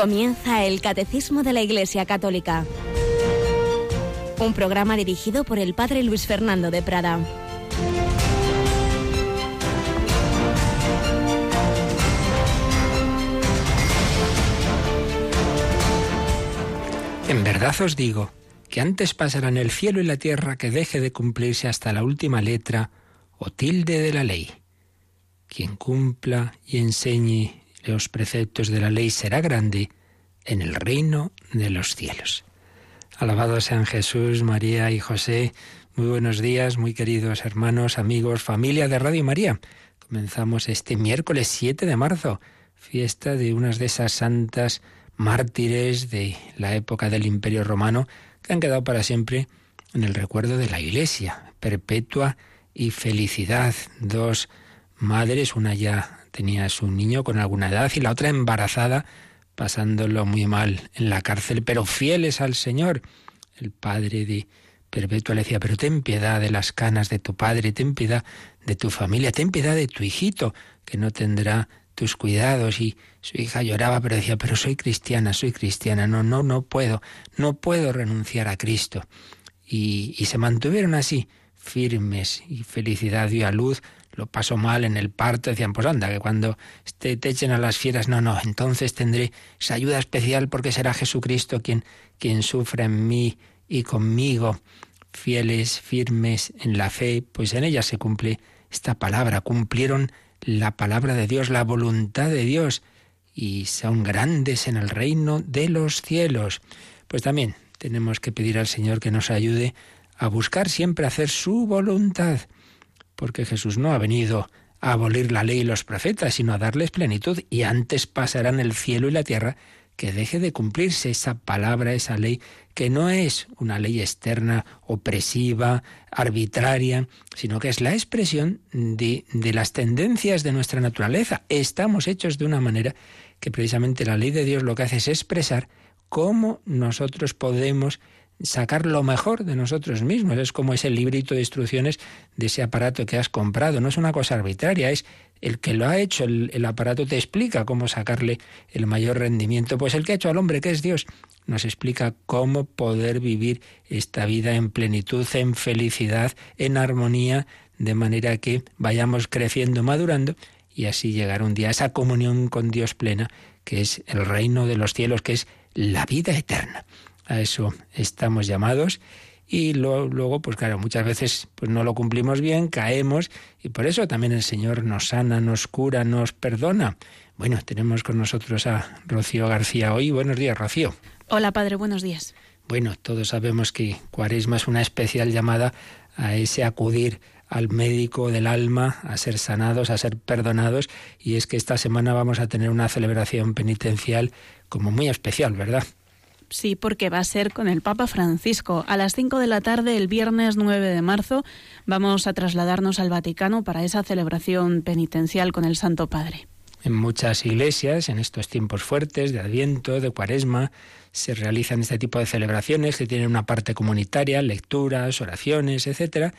Comienza el Catecismo de la Iglesia Católica. Un programa dirigido por el Padre Luis Fernando de Prada. En verdad os digo que antes pasarán el cielo y la tierra que deje de cumplirse hasta la última letra o tilde de la ley. Quien cumpla y enseñe los preceptos de la ley será grande en el reino de los cielos. Alabado sean Jesús, María y José. Muy buenos días, muy queridos hermanos, amigos, familia de Radio María. Comenzamos este miércoles 7 de marzo, fiesta de unas de esas santas mártires de la época del Imperio Romano que han quedado para siempre en el recuerdo de la Iglesia, perpetua y felicidad. Dos madres, una ya tenía su niño con alguna edad y la otra embarazada, pasándolo muy mal en la cárcel, pero fieles al Señor. El padre de Perpetua le decía, pero ten piedad de las canas de tu padre, ten piedad de tu familia, ten piedad de tu hijito, que no tendrá tus cuidados. Y su hija lloraba, pero decía, pero soy cristiana, soy cristiana, no, no, no puedo, no puedo renunciar a Cristo. Y, y se mantuvieron así, firmes, y felicidad dio a luz lo pasó mal en el parto, decían, pues anda, que cuando te, te echen a las fieras, no, no, entonces tendré esa ayuda especial porque será Jesucristo quien, quien sufra en mí y conmigo, fieles, firmes en la fe, pues en ella se cumple esta palabra, cumplieron la palabra de Dios, la voluntad de Dios, y son grandes en el reino de los cielos. Pues también tenemos que pedir al Señor que nos ayude a buscar siempre hacer su voluntad porque Jesús no ha venido a abolir la ley y los profetas, sino a darles plenitud, y antes pasarán el cielo y la tierra que deje de cumplirse esa palabra, esa ley, que no es una ley externa, opresiva, arbitraria, sino que es la expresión de, de, las tendencias de nuestra naturaleza. Estamos hechos de una manera que precisamente la ley de Dios lo que hace es expresar cómo nosotros podemos sacar lo mejor de nosotros mismos. Es como ese librito de instrucciones de ese aparato que has comprado. No es una cosa arbitraria, es el que lo ha hecho, el, aparato te explica cómo sacarle el mayor rendimiento. Pues el que ha hecho al hombre, que es Dios, nos explica cómo poder vivir esta vida en plenitud, en felicidad, en armonía, de manera que vayamos creciendo, madurando y así llegar un día a esa comunión con Dios plena, que es el reino de los cielos, que es la vida eterna. A eso estamos llamados y luego, pues claro, muchas veces pues no lo cumplimos bien, caemos y por eso también el Señor nos sana, nos cura, nos perdona. Bueno, tenemos con nosotros a Rocío García hoy. Buenos días, Rocío. Hola, Padre, buenos días. Bueno, todos sabemos que Cuaresma es una especial llamada a ese acudir al médico del alma, a ser sanados, a ser perdonados, y es que esta semana vamos a tener una celebración penitencial como muy especial, ¿verdad? Sí, porque va a ser con el Papa Francisco. A las 5 de la tarde, el viernes 9 de marzo, vamos a trasladarnos al Vaticano para esa celebración penitencial con el Santo Padre. En muchas iglesias, en estos tiempos fuertes de Adviento, de Cuaresma, se realizan este tipo de celebraciones que tienen una parte comunitaria, lecturas, oraciones, etcétera.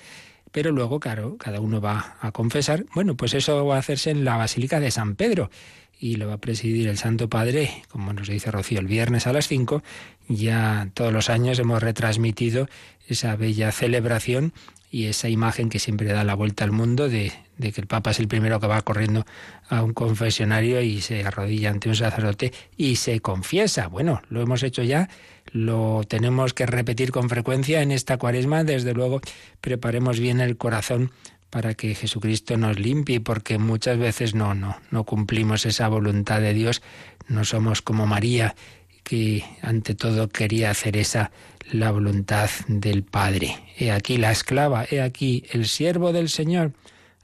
Pero luego, claro, cada uno va a confesar. Bueno, pues eso va a hacerse en la Basílica de San Pedro y lo va a presidir el Santo Padre, como nos dice Rocío, el viernes a las 5. Ya todos los años hemos retransmitido esa bella celebración y esa imagen que siempre da la vuelta al mundo de, de, que el Papa es el primero que va corriendo a un confesionario y se arrodilla ante un sacerdote y se confiesa. Bueno, lo hemos hecho ya, lo tenemos que repetir con frecuencia en esta cuaresma. Desde luego, preparemos bien el corazón para que Jesucristo nos limpie, porque muchas veces no, no, no cumplimos esa voluntad de Dios, no somos como María, que ante todo quería hacer esa la voluntad del Padre. He aquí la esclava, he aquí el siervo del Señor,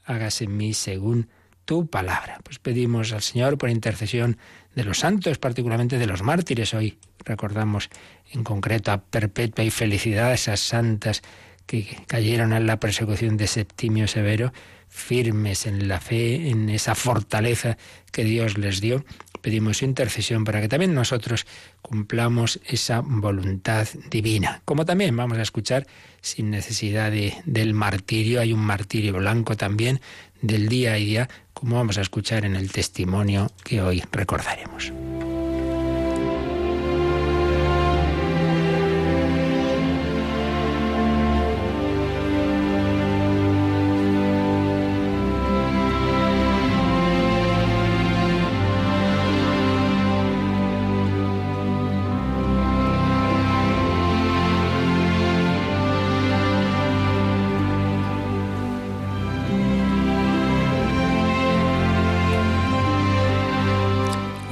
hágase en mí según tu palabra. Pues pedimos al Señor por intercesión de los santos, particularmente de los mártires. Hoy recordamos en concreto a Perpetua y Felicidad, esas santas que cayeron en la persecución de Septimio Severo, firmes en la fe, en esa fortaleza que Dios les dio. Pedimos su intercesión para que también nosotros cumplamos esa voluntad divina. Como también vamos a escuchar, sin necesidad de, del martirio, hay un martirio blanco también del día a día, como vamos a escuchar en el testimonio que hoy recordaremos.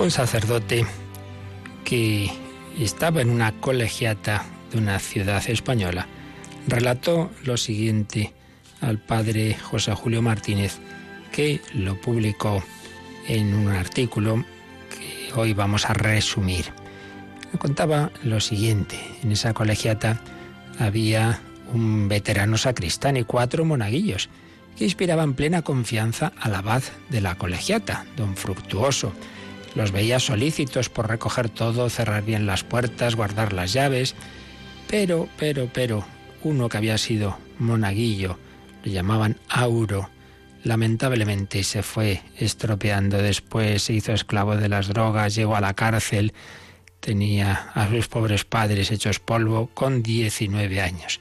Un sacerdote que estaba en una colegiata de una ciudad española relató lo siguiente al padre José Julio Martínez, que lo publicó en un artículo que hoy vamos a resumir. Contaba lo siguiente, en esa colegiata había un veterano sacristán y cuatro monaguillos que inspiraban plena confianza al abad de la colegiata, don Fructuoso. Los veía solícitos por recoger todo, cerrar bien las puertas, guardar las llaves. Pero, pero, pero, uno que había sido monaguillo, le llamaban Auro, lamentablemente se fue estropeando después, se hizo esclavo de las drogas, llegó a la cárcel, tenía a sus pobres padres hechos polvo con 19 años.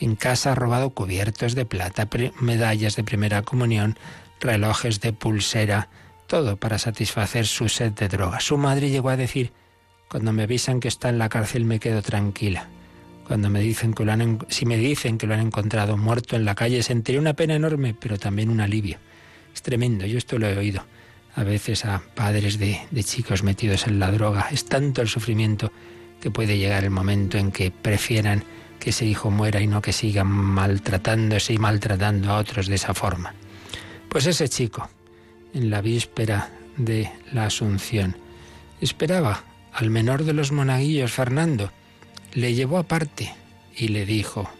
En casa ha robado cubiertos de plata, medallas de primera comunión, relojes de pulsera, todo para satisfacer su sed de droga. Su madre llegó a decir, cuando me avisan que está en la cárcel me quedo tranquila. Cuando me dicen que lo han, si me dicen que lo han encontrado muerto en la calle, sentiré una pena enorme, pero también un alivio. Es tremendo, yo esto lo he oído a veces a padres de, de chicos metidos en la droga. Es tanto el sufrimiento que puede llegar el momento en que prefieran que ese hijo muera y no que sigan maltratándose y maltratando a otros de esa forma. Pues ese chico, en la víspera de la Asunción, esperaba al menor de los monaguillos, Fernando, le llevó aparte y le dijo,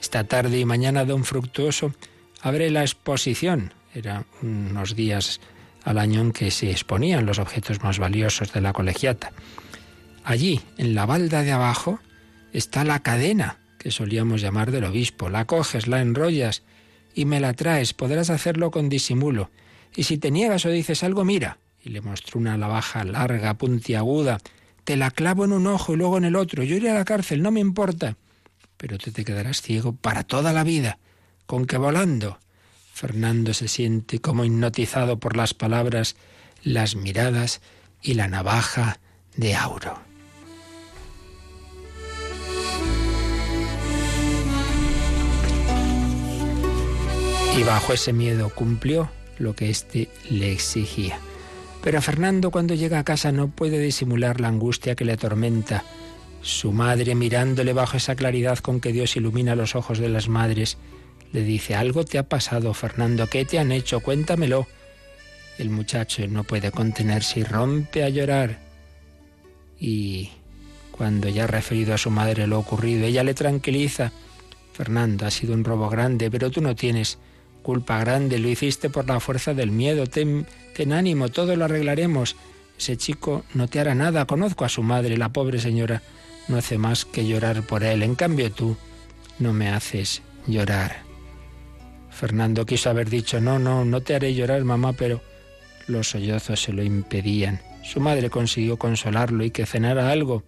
esta tarde y mañana, don Fructuoso, abre la exposición. Eran unos días al año en que se exponían los objetos más valiosos de la colegiata. Allí, en la balda de abajo, está la cadena que solíamos llamar del obispo. La coges, la enrollas y me la traes. Podrás hacerlo con disimulo. Y si te niegas o dices algo, mira. Y le mostró una lavaja larga, puntiaguda, te la clavo en un ojo y luego en el otro. Yo iré a la cárcel, no me importa. Pero tú te quedarás ciego para toda la vida. ¿Con qué volando? Fernando se siente como hipnotizado por las palabras, las miradas y la navaja de Auro. Y bajo ese miedo cumplió lo que éste le exigía. Pero Fernando cuando llega a casa no puede disimular la angustia que le atormenta. Su madre, mirándole bajo esa claridad con que Dios ilumina los ojos de las madres, le dice, algo te ha pasado, Fernando, ¿qué te han hecho? Cuéntamelo. El muchacho no puede contenerse y rompe a llorar. Y cuando ya ha referido a su madre lo ocurrido, ella le tranquiliza. Fernando, ha sido un robo grande, pero tú no tienes culpa grande, lo hiciste por la fuerza del miedo. Ten, ten ánimo, todo lo arreglaremos. Ese chico no te hará nada. Conozco a su madre, la pobre señora no hace más que llorar por él. En cambio tú no me haces llorar. Fernando quiso haber dicho, no, no, no te haré llorar, mamá, pero los sollozos se lo impedían. Su madre consiguió consolarlo y que cenara algo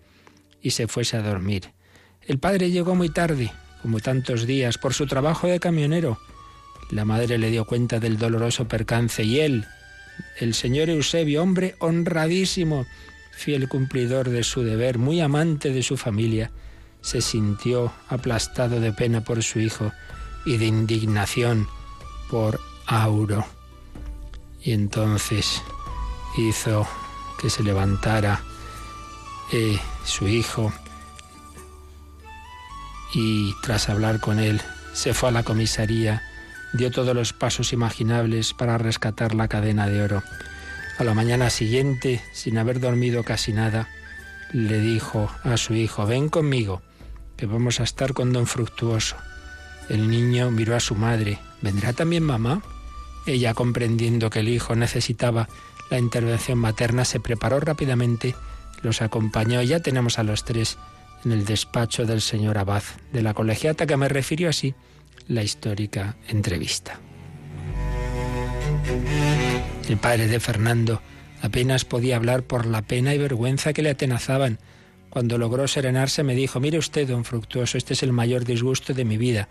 y se fuese a dormir. El padre llegó muy tarde, como tantos días, por su trabajo de camionero. La madre le dio cuenta del doloroso percance y él, el señor Eusebio, hombre honradísimo, fiel cumplidor de su deber, muy amante de su familia, se sintió aplastado de pena por su hijo y de indignación por Auro. Y entonces hizo que se levantara eh, su hijo y tras hablar con él se fue a la comisaría dio todos los pasos imaginables para rescatar la cadena de oro. A la mañana siguiente, sin haber dormido casi nada, le dijo a su hijo, ven conmigo, que vamos a estar con don Fructuoso. El niño miró a su madre, ¿vendrá también mamá? Ella, comprendiendo que el hijo necesitaba la intervención materna, se preparó rápidamente, los acompañó ya tenemos a los tres en el despacho del señor Abad de la colegiata que me refirió así la histórica entrevista. El padre de Fernando apenas podía hablar por la pena y vergüenza que le atenazaban. Cuando logró serenarse me dijo, mire usted, don Fructuoso, este es el mayor disgusto de mi vida,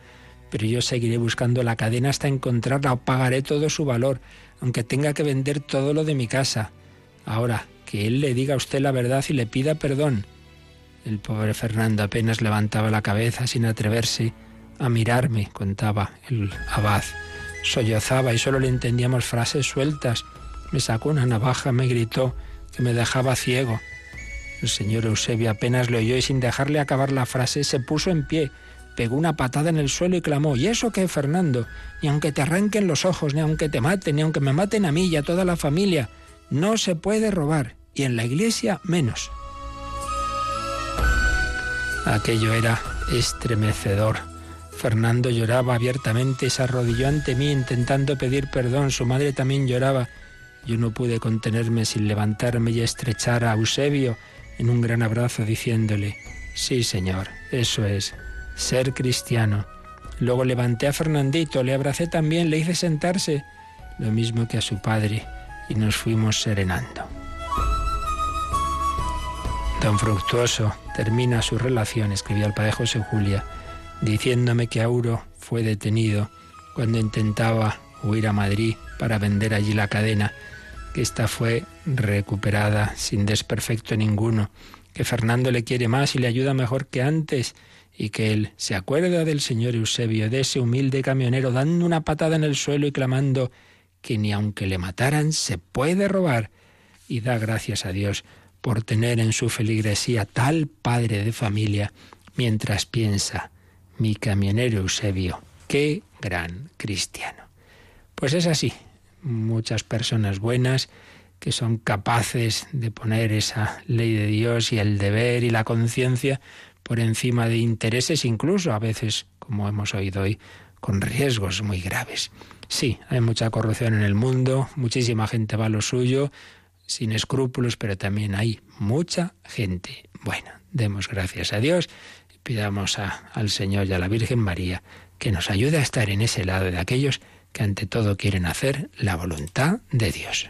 pero yo seguiré buscando la cadena hasta encontrarla o pagaré todo su valor, aunque tenga que vender todo lo de mi casa. Ahora, que él le diga a usted la verdad y le pida perdón. El pobre Fernando apenas levantaba la cabeza sin atreverse a mirarme, contaba el abad. Sollozaba y solo le entendíamos frases sueltas. Me sacó una navaja, me gritó, que me dejaba ciego. El señor Eusebio apenas le oyó y sin dejarle acabar la frase se puso en pie, pegó una patada en el suelo y clamó, ¿y eso qué, Fernando? Ni aunque te arranquen los ojos, ni aunque te maten, ni aunque me maten a mí y a toda la familia, no se puede robar, y en la iglesia menos. Aquello era estremecedor. Fernando lloraba abiertamente, se arrodilló ante mí intentando pedir perdón. Su madre también lloraba. Yo no pude contenerme sin levantarme y estrechar a Eusebio en un gran abrazo diciéndole, sí señor, eso es, ser cristiano. Luego levanté a Fernandito, le abracé también, le hice sentarse, lo mismo que a su padre, y nos fuimos serenando. Don Fructuoso termina su relación, escribió el padre José Julia, diciéndome que Auro fue detenido cuando intentaba huir a Madrid para vender allí la cadena, que ésta fue recuperada sin desperfecto ninguno, que Fernando le quiere más y le ayuda mejor que antes, y que él se acuerda del señor Eusebio, de ese humilde camionero, dando una patada en el suelo y clamando que ni aunque le mataran se puede robar, y da gracias a Dios por tener en su feligresía tal padre de familia, mientras piensa, mi camionero Eusebio, qué gran cristiano. Pues es así, muchas personas buenas que son capaces de poner esa ley de Dios y el deber y la conciencia por encima de intereses, incluso a veces, como hemos oído hoy, con riesgos muy graves. Sí, hay mucha corrupción en el mundo, muchísima gente va a lo suyo, sin escrúpulos, pero también hay mucha gente buena. Demos gracias a Dios Pidamos al Señor y a la Virgen María que nos ayude a estar en ese lado de aquellos que ante todo quieren hacer la voluntad de Dios.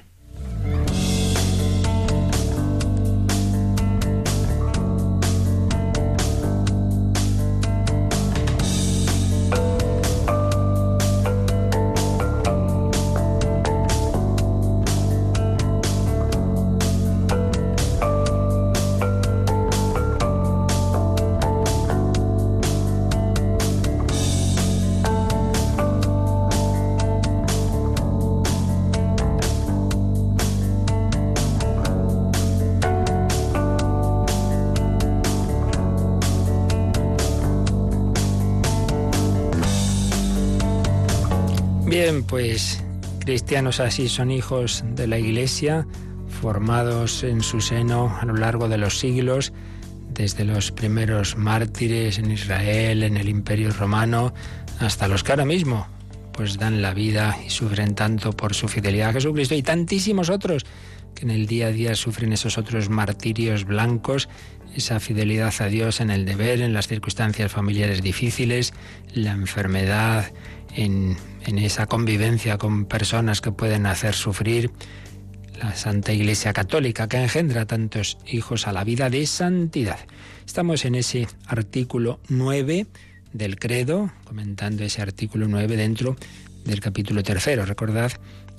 Cristianos así son hijos de la Iglesia, formados en su seno a lo largo de los siglos, desde los primeros mártires en Israel, en el Imperio Romano, hasta los que ahora mismo pues dan la vida y sufren tanto por su fidelidad a Jesucristo y tantísimos otros que en el día a día sufren esos otros martirios blancos, esa fidelidad a Dios en el deber, en las circunstancias familiares difíciles, la enfermedad, en, esa convivencia con personas que pueden hacer sufrir la Santa Iglesia Católica que engendra tantos hijos a la vida de santidad. Estamos en ese artículo 9 del credo, comentando ese artículo 9 dentro del capítulo tercero. Recordad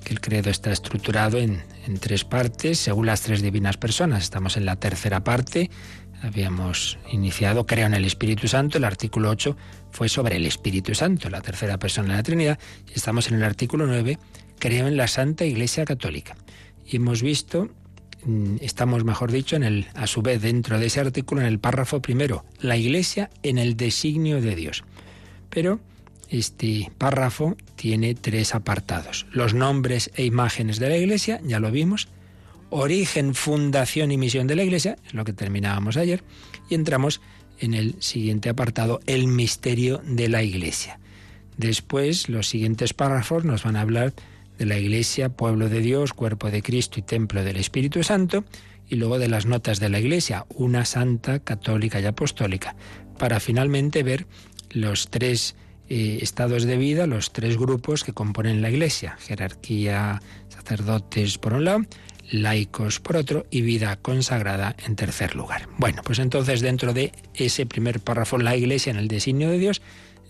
que el credo está estructurado en, en tres partes, según las tres divinas personas. Estamos en la tercera parte, habíamos iniciado, creo en el Espíritu Santo, el artículo 8 fue sobre el Espíritu Santo, la tercera persona de la Trinidad, estamos en el artículo 9, creo en la Santa Iglesia Católica. Y hemos visto, mm, estamos mejor dicho, en el, a su vez dentro de ese artículo, en el párrafo primero, la Iglesia en el designio de Dios. Pero este párrafo tiene tres apartados. Los nombres e imágenes de la Iglesia, ya lo vimos, origen, fundación y misión de la Iglesia, es lo que terminábamos ayer, y entramos en el siguiente apartado, el misterio de la Iglesia. Después, los siguientes párrafos nos van a hablar de la Iglesia, pueblo de Dios, cuerpo de Cristo y templo del Espíritu Santo, y luego de las notas de la Iglesia, una santa, católica y apostólica, para finalmente ver los tres eh, estados de vida, los tres grupos que componen la Iglesia, jerarquía, sacerdotes por un lado, laicos por otro y vida consagrada en tercer lugar. Bueno, pues entonces dentro de ese primer párrafo, la Iglesia en el designio de Dios,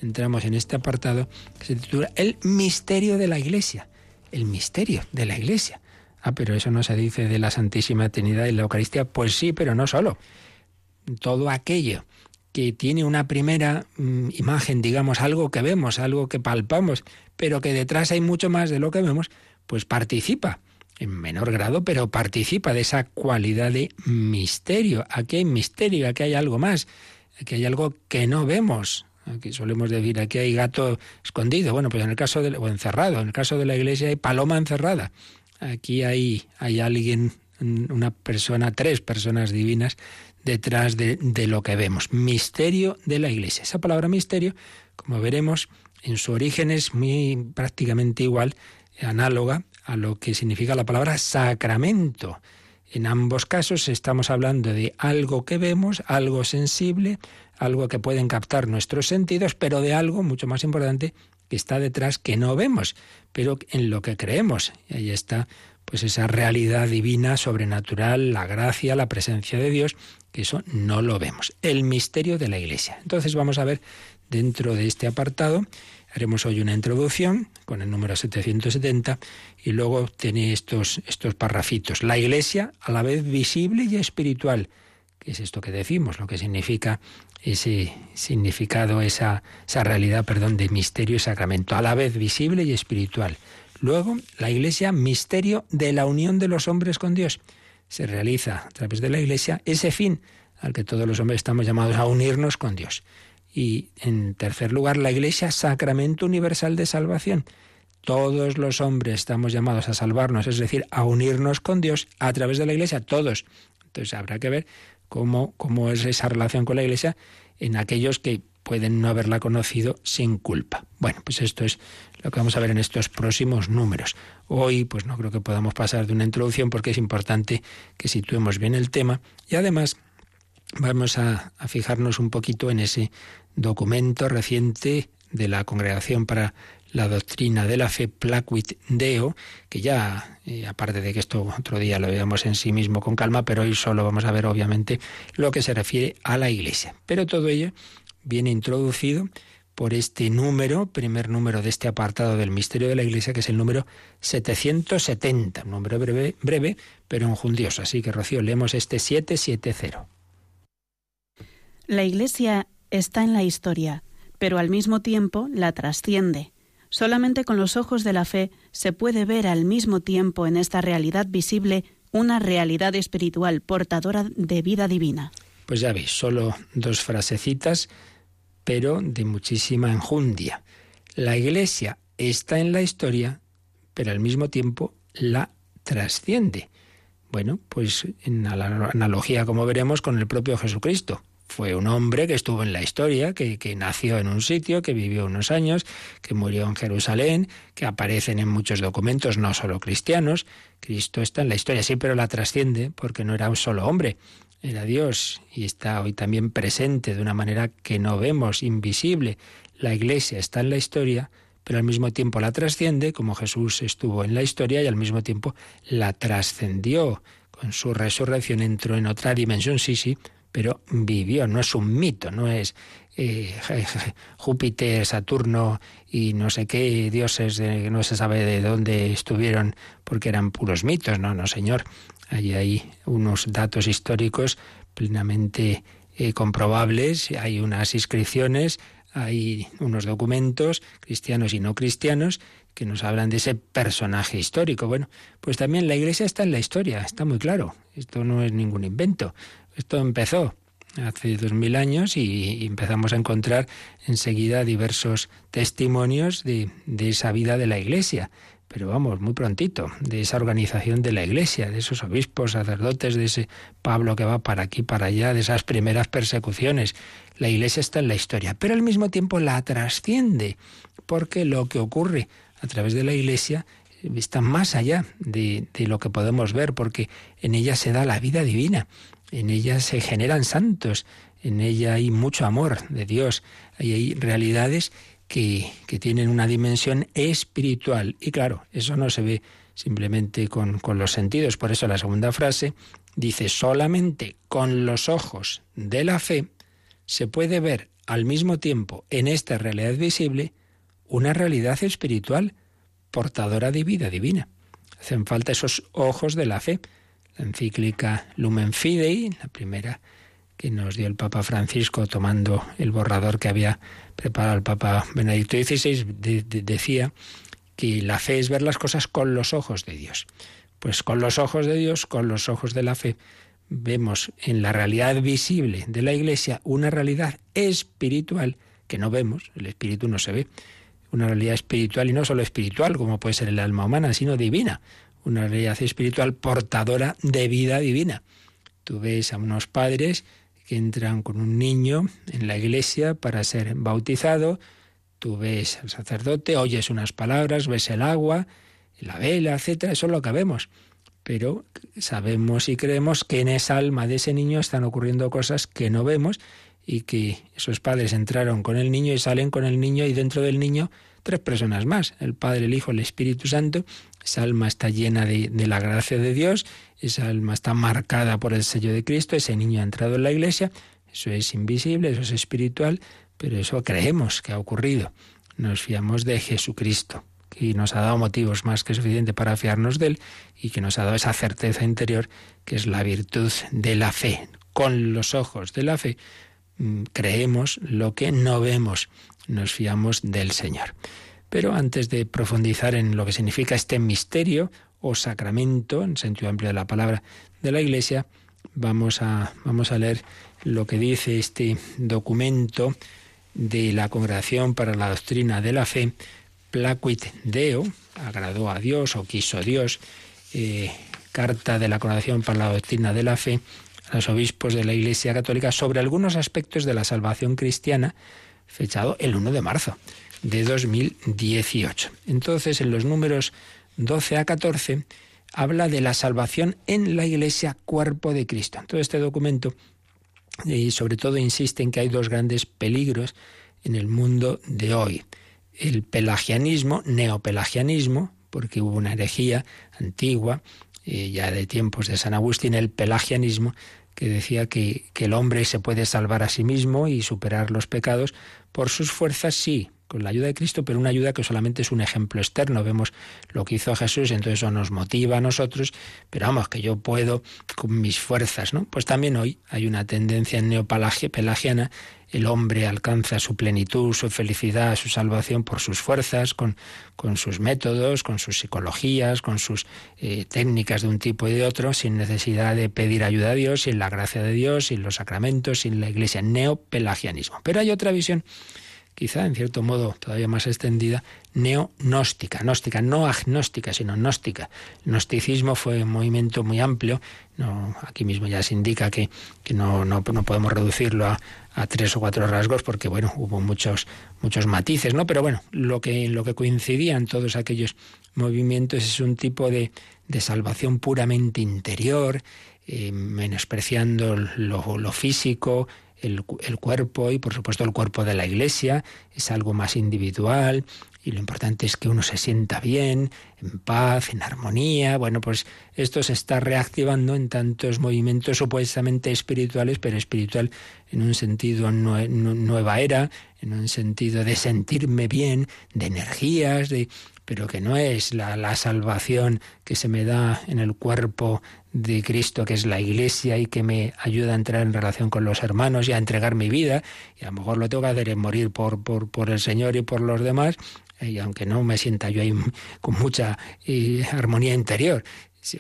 entramos en este apartado que se titula El misterio de la Iglesia. El misterio de la Iglesia. Ah, pero eso no se dice de la Santísima Trinidad y la Eucaristía. Pues sí, pero no solo. Todo aquello que tiene una primera mm, imagen, digamos, algo que vemos, algo que palpamos, pero que detrás hay mucho más de lo que vemos, pues participa en menor grado, pero participa de esa cualidad de misterio. Aquí hay misterio, aquí hay algo más, aquí hay algo que no vemos. Aquí solemos decir, aquí hay gato escondido. Bueno, pues en el caso de, o encerrado, en el caso de la iglesia hay paloma encerrada. Aquí hay, hay alguien, una persona, tres personas divinas detrás de, de lo que vemos. Misterio de la iglesia. Esa palabra misterio, como veremos, en su origen es muy prácticamente igual, análoga a lo que significa la palabra sacramento. En ambos casos estamos hablando de algo que vemos, algo sensible, algo que pueden captar nuestros sentidos, pero de algo mucho más importante que está detrás que no vemos, pero en lo que creemos. Y ahí está pues esa realidad divina, sobrenatural, la gracia, la presencia de Dios, que eso no lo vemos. El misterio de la Iglesia. Entonces vamos a ver dentro de este apartado Haremos hoy una introducción con el número 770 y luego tiene estos, estos parrafitos. La Iglesia a la vez visible y espiritual. ¿Qué es esto que decimos? Lo que significa ese significado, esa, esa realidad, perdón, de misterio y sacramento, a la vez visible y espiritual. Luego, la Iglesia, misterio de la unión de los hombres con Dios. Se realiza a través de la Iglesia ese fin al que todos los hombres estamos llamados a unirnos con Dios. Y en tercer lugar, la Iglesia, sacramento universal de salvación. Todos los hombres estamos llamados a salvarnos, es decir, a unirnos con Dios a través de la Iglesia, todos. Entonces habrá que ver cómo, cómo es esa relación con la Iglesia en aquellos que pueden no haberla conocido sin culpa. Bueno, pues esto es lo que vamos a ver en estos próximos números. Hoy, pues no creo que podamos pasar de una introducción porque es importante que situemos bien el tema y además vamos a, a fijarnos un poquito en ese documento reciente de la Congregación para la Doctrina de la Fe, Placuit Deo, que ya, eh, aparte de que esto otro día lo veamos en sí mismo con calma, pero hoy solo vamos a ver obviamente lo que se refiere a la Iglesia. Pero todo ello viene introducido por este número, primer número de este apartado del misterio de la Iglesia, que es el número 770, un número breve, breve pero enjundioso. Así que, Rocío, leemos este 770. La Iglesia está en la historia, pero al mismo tiempo la trasciende. Solamente con los ojos de la fe se puede ver al mismo tiempo en esta realidad visible una realidad espiritual portadora de vida divina. Pues ya veis, solo dos frasecitas, pero de muchísima enjundia. La Iglesia está en la historia, pero al mismo tiempo la trasciende. Bueno, pues en analogía, como veremos, con el propio Jesucristo. Fue un hombre que estuvo en la historia, que, nació en un sitio, que vivió unos años, que murió en Jerusalén, que aparecen en muchos documentos, no solo cristianos. Cristo está en la historia, sí, pero la trasciende porque no era un solo hombre, era Dios y está hoy también presente de una manera que no vemos, invisible. La Iglesia está en la historia, pero al mismo tiempo la trasciende, como Jesús estuvo en la historia y al mismo tiempo la trascendió. Con su resurrección entró en otra dimensión, sí, sí, pero vivió, no es un mito, no es eh, Júpiter, Saturno y no sé qué dioses, de, no se sabe de dónde estuvieron porque eran puros mitos, no, no, señor. Hay unos datos históricos plenamente eh, comprobables, hay unas inscripciones, hay unos documentos cristianos y no cristianos que nos hablan de ese personaje histórico. Bueno, pues también la Iglesia está en la historia, está muy claro. Esto no es ningún invento. Esto empezó hace dos mil años y empezamos a encontrar enseguida diversos testimonios de, de, esa vida de la Iglesia. Pero vamos, muy prontito, de esa organización de la Iglesia, de esos obispos, sacerdotes, de ese Pablo que va para aquí, para allá, de esas primeras persecuciones. La Iglesia está en la historia, pero al mismo tiempo la trasciende, porque lo que ocurre a través de la Iglesia está más allá de, de lo que podemos ver, porque en ella se da la vida divina en ella se generan santos, en ella hay mucho amor de Dios, hay realidades que, que, tienen una dimensión espiritual. Y claro, eso no se ve simplemente con, con los sentidos. Por eso la segunda frase dice, solamente con los ojos de la fe se puede ver al mismo tiempo en esta realidad visible una realidad espiritual portadora de vida divina. Hacen falta esos ojos de la fe la encíclica Lumen Fidei, la primera que nos dio el Papa Francisco tomando el borrador que había preparado el Papa Benedicto XVI, decía que la fe es ver las cosas con los ojos de Dios. Pues con los ojos de Dios, con los ojos de la fe, vemos en la realidad visible de la Iglesia una realidad espiritual que no vemos, el espíritu no se ve, una realidad espiritual y no solo espiritual, como puede ser el alma humana, sino divina, una realidad espiritual portadora de vida divina. Tú ves a unos padres que entran con un niño en la iglesia para ser bautizado, tú ves al sacerdote, oyes unas palabras, ves el agua, la vela, etcétera, eso es lo que vemos. Pero sabemos y creemos que en esa alma de ese niño están ocurriendo cosas que no vemos y que esos padres entraron con el niño y salen con el niño y dentro del niño tres personas más, el Padre, el Hijo, el Espíritu Santo. Esa alma está llena de, la gracia de Dios, esa alma está marcada por el sello de Cristo, ese niño ha entrado en la iglesia, eso es invisible, eso es espiritual, pero eso creemos que ha ocurrido. Nos fiamos de Jesucristo, que nos ha dado motivos más que suficientes para fiarnos de Él y que nos ha dado esa certeza interior que es la virtud de la fe. Con los ojos de la fe creemos lo que no vemos, nos fiamos del Señor. Pero antes de profundizar en lo que significa este misterio o sacramento, en sentido amplio de la palabra de la Iglesia, vamos a, vamos a leer lo que dice este documento de la Congregación para la Doctrina de la Fe, Placuit Deo, agradó a Dios o quiso Dios, eh, carta de la Congregación para la Doctrina de la Fe a los obispos de la Iglesia Católica sobre algunos aspectos de la salvación cristiana, fechado el 1 de marzo de 2018. Entonces, en los números 12 a 14, habla de la salvación en la Iglesia Cuerpo de Cristo. Todo este documento, y sobre todo, insiste en que hay dos grandes peligros en el mundo de hoy el pelagianismo, neopelagianismo, porque hubo una herejía antigua, eh, ya de tiempos de San Agustín, el pelagianismo, que decía que, que el hombre se puede salvar a sí mismo y superar los pecados. Por sus fuerzas, sí, con la ayuda de Cristo, pero una ayuda que solamente es un ejemplo externo. Vemos lo que hizo Jesús, entonces eso nos motiva a nosotros, pero vamos, que yo puedo con mis fuerzas, ¿no? Pues también hoy hay una tendencia neopelagiana el hombre alcanza su plenitud, su felicidad, su salvación por sus fuerzas, con, con sus métodos, con sus psicologías, con sus eh, técnicas de un tipo y de otro, sin necesidad de pedir ayuda a Dios, sin la gracia de Dios, sin los sacramentos, sin la iglesia, neopelagianismo. Pero hay otra visión quizá en cierto modo todavía más extendida, neonóstica, gnóstica, no agnóstica, sino gnóstica. El gnosticismo fue un movimiento muy amplio, aquí mismo ya se indica que, que no, no, no, podemos reducirlo a, a, tres o cuatro rasgos porque bueno, hubo muchos, muchos matices, ¿no? Pero bueno, lo que, lo que coincidían todos aquellos movimientos es un tipo de, de salvación puramente interior, eh, menospreciando lo, lo físico, el, cuerpo y por supuesto el cuerpo de la iglesia es algo más individual y lo importante es que uno se sienta bien, en paz, en armonía. Bueno, pues esto se está reactivando en tantos movimientos supuestamente espirituales, pero espiritual en un sentido nueva era, en un sentido de sentirme bien, de energías, de pero que no es la, la, salvación que se me da en el cuerpo de Cristo, que es la Iglesia, y que me ayuda a entrar en relación con los hermanos y a entregar mi vida, y a lo mejor lo tengo que hacer en morir por, por, por el Señor y por los demás, y aunque no me sienta yo ahí con mucha eh, armonía interior,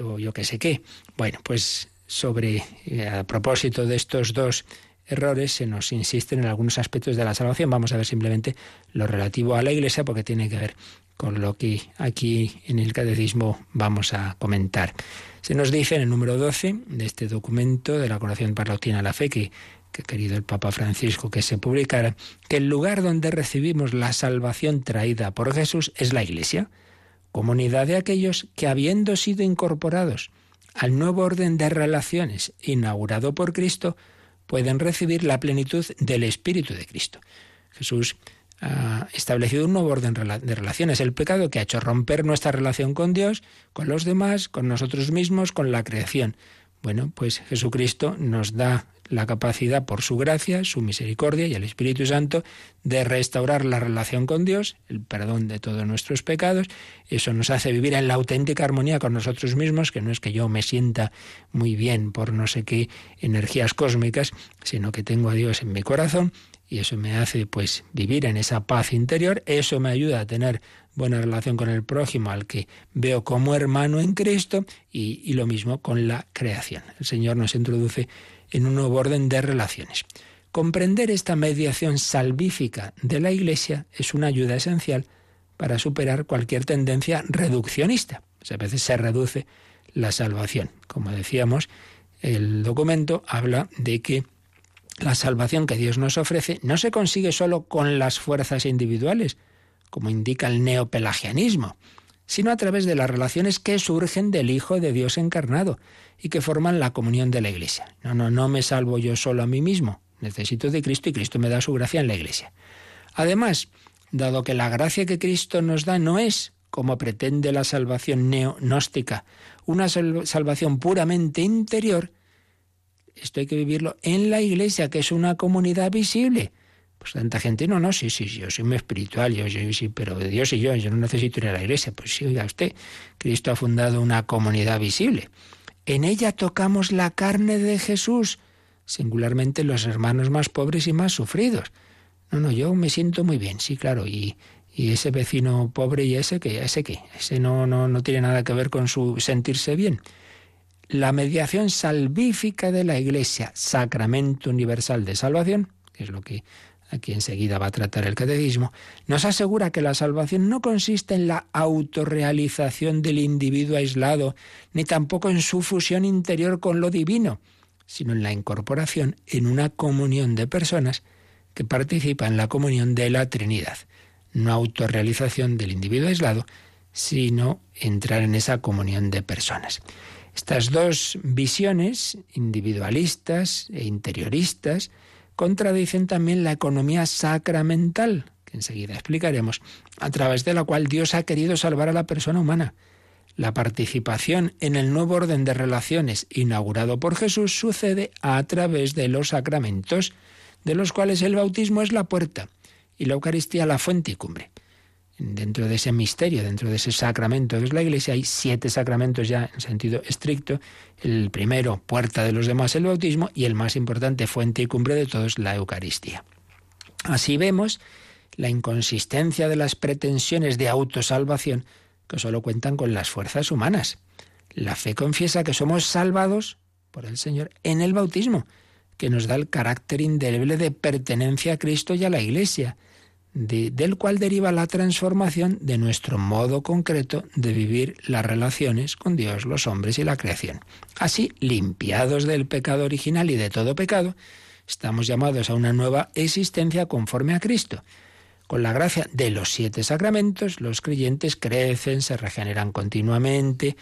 o yo que sé qué. Bueno, pues sobre, eh, a propósito de estos dos errores se nos insisten en algunos aspectos de la salvación. Vamos a ver simplemente lo relativo a la Iglesia porque tiene que ver con lo que aquí en el Catecismo vamos a comentar. Se nos dice en el número 12 de este documento de la Coronación para la la Fe que, que ha querido el Papa Francisco que se publicara, que el lugar donde recibimos la salvación traída por Jesús es la Iglesia, comunidad de aquellos que habiendo sido incorporados al nuevo orden de relaciones inaugurado por Cristo, pueden recibir la plenitud del Espíritu de Cristo. Jesús ha establecido un nuevo orden de relaciones. El pecado que ha hecho romper nuestra relación con Dios, con los demás, con nosotros mismos, con la creación. Bueno, pues Jesucristo nos da la capacidad por su gracia, su misericordia y el Espíritu Santo de restaurar la relación con Dios, el perdón de todos nuestros pecados. Eso nos hace vivir en la auténtica armonía con nosotros mismos, que no es que yo me sienta muy bien por no sé qué energías cósmicas, sino que tengo a Dios en mi corazón y eso me hace pues vivir en esa paz interior, eso me ayuda a tener buena relación con el prójimo al que veo como hermano en Cristo y, y lo mismo con la creación. El Señor nos introduce en un nuevo orden de relaciones. Comprender esta mediación salvífica de la Iglesia es una ayuda esencial para superar cualquier tendencia reduccionista. Pues a veces se reduce la salvación. Como decíamos, el documento habla de que la salvación que Dios nos ofrece no se consigue solo con las fuerzas individuales, como indica el neopelagianismo, sino a través de las relaciones que surgen del Hijo de Dios encarnado y que forman la comunión de la Iglesia. No, no, no me salvo yo solo a mí mismo, necesito de Cristo y Cristo me da su gracia en la Iglesia. Además, dado que la gracia que Cristo nos da no es, como pretende la salvación neonóstica, una salvación puramente interior, esto hay que vivirlo en la Iglesia, que es una comunidad visible pues tanta gente, no, no, sí, sí, yo soy muy espiritual, yo, yo sí, pero Dios y yo, yo no necesito ir a la iglesia. Pues sí, oiga usted, Cristo ha fundado una comunidad visible. En ella tocamos la carne de Jesús, singularmente los hermanos más pobres y más sufridos. No, no, yo me siento muy bien, sí, claro, y, y ese vecino pobre y ese que, ese que, ese no, no, no tiene nada que ver con su sentirse bien. La mediación salvífica de la Iglesia, sacramento universal de salvación, que es lo que aquí enseguida va a tratar el catecismo, nos asegura que la salvación no consiste en la autorrealización del individuo aislado, ni tampoco en su fusión interior con lo divino, sino en la incorporación en una comunión de personas que participan en la comunión de la Trinidad. No autorrealización del individuo aislado, sino entrar en esa comunión de personas. Estas dos visiones, individualistas e interioristas, contradicen también la economía sacramental, que enseguida explicaremos, a través de la cual Dios ha querido salvar a la persona humana. La participación en el nuevo orden de relaciones inaugurado por Jesús sucede a través de los sacramentos, de los cuales el bautismo es la puerta y la Eucaristía la fuente y cumbre dentro de ese misterio, dentro de ese sacramento que es la Iglesia, hay siete sacramentos ya en sentido estricto. El primero, puerta de los demás, el bautismo, y el más importante, fuente y cumbre de todos, la Eucaristía. Así vemos la inconsistencia de las pretensiones de autosalvación que solo cuentan con las fuerzas humanas. La fe confiesa que somos salvados por el Señor en el bautismo, que nos da el carácter indeleble de pertenencia a Cristo y a la Iglesia del cual deriva la transformación de nuestro modo concreto de vivir las relaciones con Dios, los hombres y la creación. Así, limpiados del pecado original y de todo pecado, estamos llamados a una nueva existencia conforme a Cristo. Con la gracia de los siete sacramentos, los creyentes crecen, se regeneran continuamente.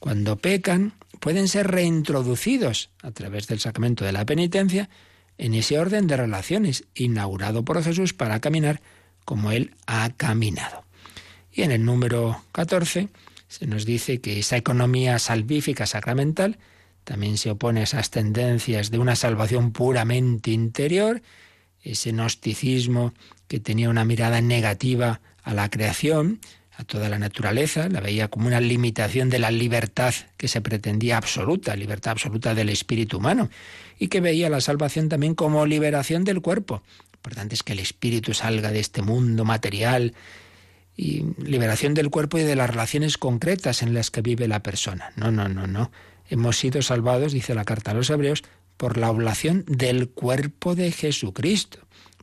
Cuando pecan, pueden ser reintroducidos a través del sacramento de la penitencia en ese orden de relaciones inaugurado por Jesús para caminar como Él ha caminado. Y en el número 14 se nos dice que esa economía salvífica sacramental también se opone a esas tendencias de una salvación puramente interior, ese gnosticismo que tenía una mirada negativa a la creación, a toda la naturaleza, la veía como una limitación de la libertad que se pretendía absoluta, libertad absoluta del espíritu humano, y que veía la salvación también como liberación del cuerpo, importante es que el espíritu salga de este mundo material y liberación del cuerpo y de las relaciones concretas en las que vive la persona. No, no, no, no. Hemos sido salvados, dice la carta a los hebreos, por la oblación del cuerpo de Jesucristo.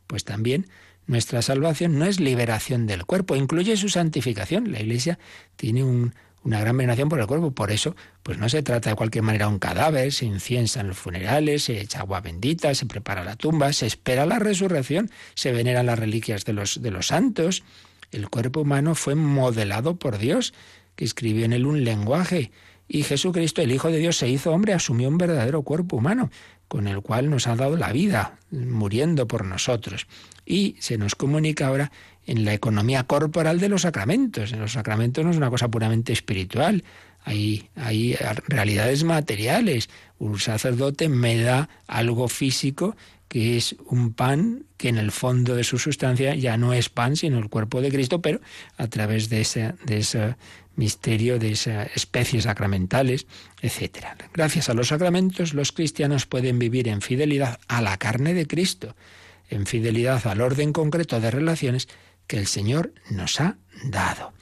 Pues también nuestra salvación no es liberación del cuerpo, incluye su santificación. La Iglesia tiene un, una gran veneración por el cuerpo. Por eso, pues no se trata de cualquier manera un cadáver, se inciensa en los funerales, se echa agua bendita, se prepara la tumba, se espera la resurrección, se veneran las reliquias de los, de los santos. El cuerpo humano fue modelado por Dios, que escribió en él un lenguaje. Y Jesucristo, el Hijo de Dios, se hizo hombre, asumió un verdadero cuerpo humano, con el cual nos ha dado la vida, muriendo por nosotros. Y se nos comunica ahora en la economía corporal de los sacramentos. En los sacramentos no es una cosa puramente espiritual. hay, hay realidades materiales. Un sacerdote me da algo físico que es un pan que en el fondo de su sustancia ya no es pan, sino el cuerpo de Cristo, pero a través de ese, de ese misterio, de esas especies sacramentales, etc. Gracias a los sacramentos, los cristianos pueden vivir en fidelidad a la carne de Cristo, en fidelidad al orden concreto de relaciones que el Señor nos ha dado.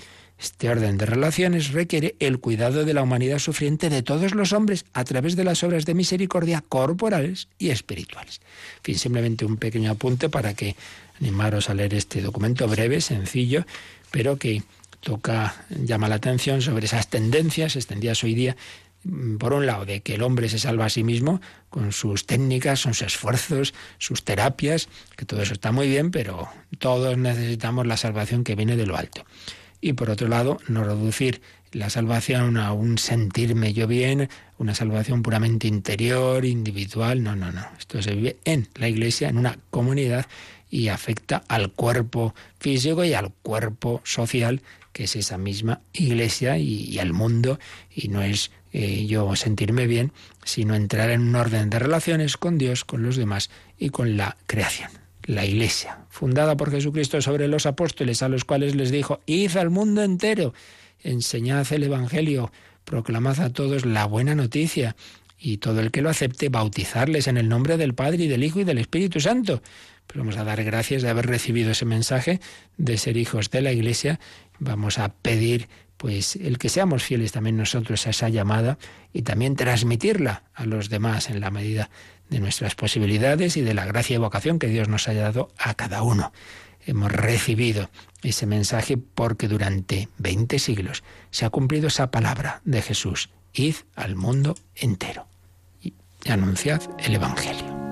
Este orden de relaciones requiere el cuidado de la humanidad sufriente de todos los hombres a través de las obras de misericordia corporales y espirituales. Fin, simplemente un pequeño apunte para que animaros a leer este documento breve, sencillo, pero que toca, llama la atención sobre esas tendencias extendidas hoy día por un lado, de que el hombre se salva a sí mismo con sus técnicas, sus esfuerzos, sus terapias, que todo eso está muy bien, pero todos necesitamos la salvación que viene de lo alto y por otro lado no reducir la salvación a un sentirme yo bien, una salvación puramente interior, individual, no, no, no. Esto se vive en la iglesia, en una comunidad y afecta al cuerpo físico y al cuerpo social, que es esa misma iglesia y, al mundo, y no es eh, yo sentirme bien, sino entrar en un orden de relaciones con Dios, con los demás y con la creación la Iglesia, fundada por Jesucristo sobre los apóstoles, a los cuales les dijo, id al mundo entero, enseñad el Evangelio, proclamad a todos la buena noticia, y todo el que lo acepte, bautizarles en el nombre del Padre y del Hijo y del Espíritu Santo. Pero vamos a dar gracias de haber recibido ese mensaje, de ser hijos de la Iglesia. Vamos a pedir pues el que seamos fieles también nosotros a esa llamada y también transmitirla a los demás en la medida de nuestras posibilidades y de la gracia y vocación que Dios nos haya dado a cada uno. Hemos recibido ese mensaje porque durante 20 siglos se ha cumplido esa palabra de Jesús. Id al mundo entero y anunciad el Evangelio.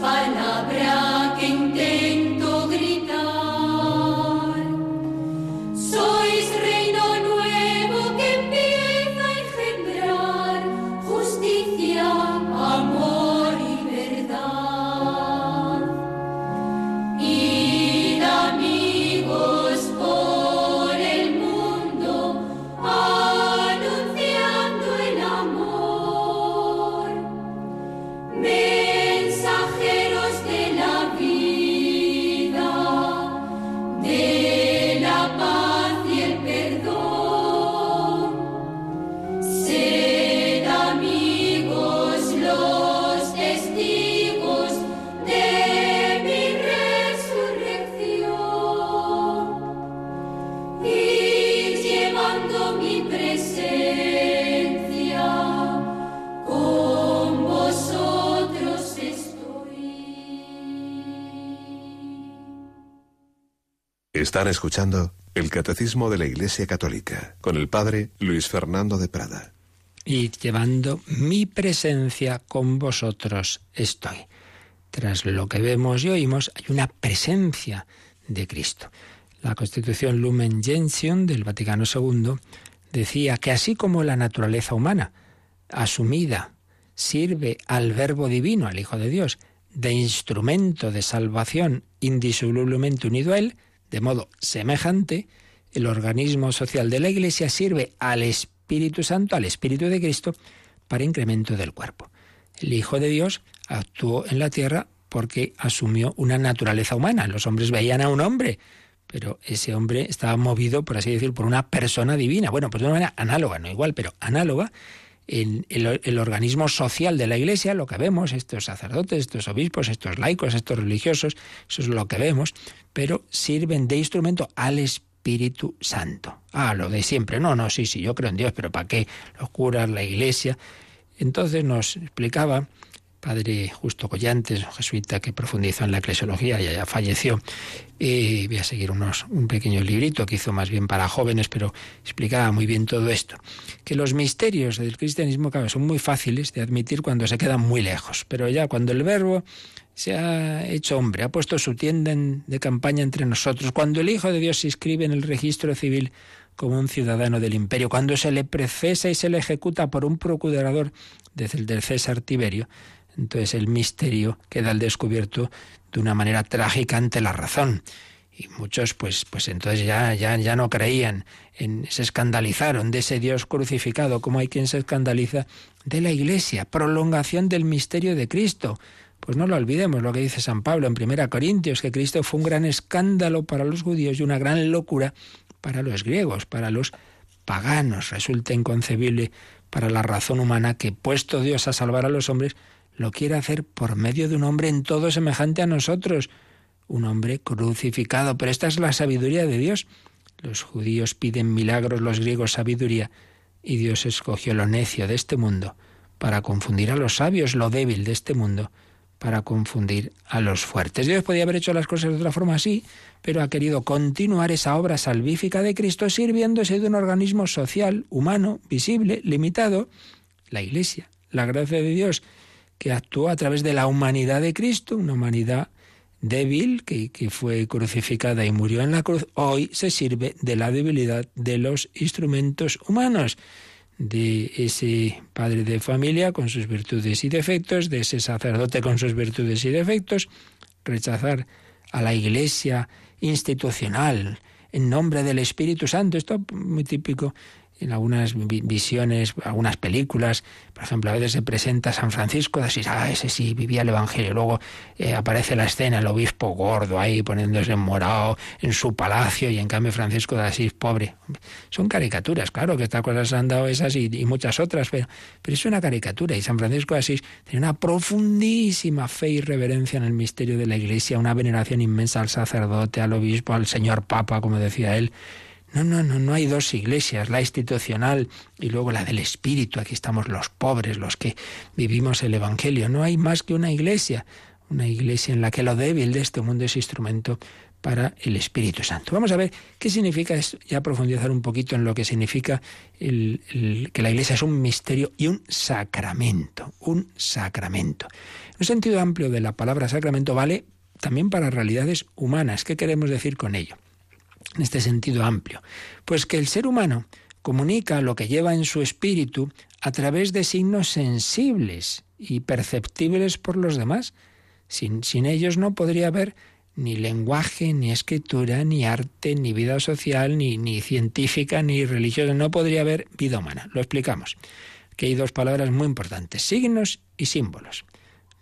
Господа брат. Están escuchando el Catecismo de la Iglesia Católica con el Padre Luis Fernando de Prada. Y llevando mi presencia con vosotros estoy. Tras lo que vemos y oímos, hay una presencia de Cristo. La Constitución Lumen Gentium del Vaticano II decía que así como la naturaleza humana, asumida, sirve al Verbo Divino, al Hijo de Dios, de instrumento de salvación indisolublemente unido a Él, de modo semejante, el organismo social de la Iglesia sirve al Espíritu Santo, al Espíritu de Cristo, para incremento del cuerpo. El Hijo de Dios actuó en la tierra porque asumió una naturaleza humana. Los hombres veían a un hombre, pero ese hombre estaba movido, por así decir, por una persona divina. Bueno, pues de una manera análoga, no igual, pero análoga. En el, el, organismo social de la Iglesia, lo que vemos, estos sacerdotes, estos obispos, estos laicos, estos religiosos, eso es lo que vemos, pero sirven de instrumento al Espíritu Santo. Ah, lo de siempre. No, no, sí, sí, yo creo en Dios, pero ¿para qué? Los curas, la Iglesia. Entonces nos explicaba padre Justo Collantes, un jesuita que profundizó en la eclesiología, y ya falleció. y voy a seguir unos, un pequeño librito que hizo más bien para jóvenes, pero explicaba muy bien todo esto. Que los misterios del cristianismo, claro, son muy fáciles de admitir cuando se quedan muy lejos, pero ya cuando el verbo se ha hecho hombre, ha puesto su tienda de campaña entre nosotros, cuando el Hijo de Dios se inscribe en el registro civil como un ciudadano del imperio, cuando se le precesa y se le ejecuta por un procurador del César Tiberio, entonces el misterio queda al descubierto de una manera trágica ante la razón. Y muchos, pues, pues entonces ya, ya, ya no creían, en, se escandalizaron de ese Dios crucificado, como hay quien se escandaliza de la Iglesia, prolongación del misterio de Cristo. Pues no lo olvidemos lo que dice San Pablo en 1 Corintios, que Cristo fue un gran escándalo para los judíos y una gran locura para los griegos, para los paganos. Resulta inconcebible para la razón humana que, puesto Dios a salvar a los hombres, lo quiere hacer por medio de un hombre en todo semejante a nosotros, un hombre crucificado. Pero esta es la sabiduría de Dios. Los judíos piden milagros, los griegos sabiduría, y Dios escogió lo necio de este mundo para confundir a los sabios, lo débil de este mundo, para confundir a los fuertes. Dios podía haber hecho las cosas de otra forma así, pero ha querido continuar esa obra salvífica de Cristo sirviéndose de un organismo social, humano, visible, limitado, la Iglesia, la gracia de Dios, que actuó a través de la humanidad de Cristo, una humanidad débil que, que, fue crucificada y murió en la cruz, hoy se sirve de la debilidad de los instrumentos humanos, de ese padre de familia con sus virtudes y defectos, de ese sacerdote con sus virtudes y defectos, rechazar a la iglesia institucional en nombre del Espíritu Santo, esto es muy típico en algunas visiones, algunas películas, por ejemplo, a veces se presenta San Francisco de Asís, ah, ese sí vivía el Evangelio, luego eh, aparece la escena, el obispo gordo ahí poniéndose en morado en su palacio y en cambio Francisco de Asís pobre. Son caricaturas, claro que estas cosas han dado esas y, muchas otras, pero, pero es una caricatura y San Francisco de Asís tiene una profundísima fe y reverencia en el misterio de la Iglesia, una veneración inmensa al sacerdote, al obispo, al señor Papa, como decía él. No, no, no, no hay dos iglesias, la institucional y luego la del espíritu. Aquí estamos los pobres, los que vivimos el Evangelio. No hay más que una iglesia, una iglesia en la que lo débil de este mundo es instrumento para el Espíritu Santo. Vamos a ver qué significa esto, ya profundizar un poquito en lo que significa que la Iglesia es un misterio y un sacramento, un sacramento. Un sentido amplio de la palabra sacramento vale también para realidades humanas. ¿Qué queremos decir con ello? En este sentido amplio? Pues que el ser humano comunica lo que lleva en su espíritu a través de signos sensibles y perceptibles por los demás. Sin, sin ellos no podría haber ni lenguaje, ni escritura, ni arte, ni vida social, ni, ni científica, ni religiosa. No podría haber vida humana. Lo explicamos. Que hay dos palabras muy importantes, signos y símbolos.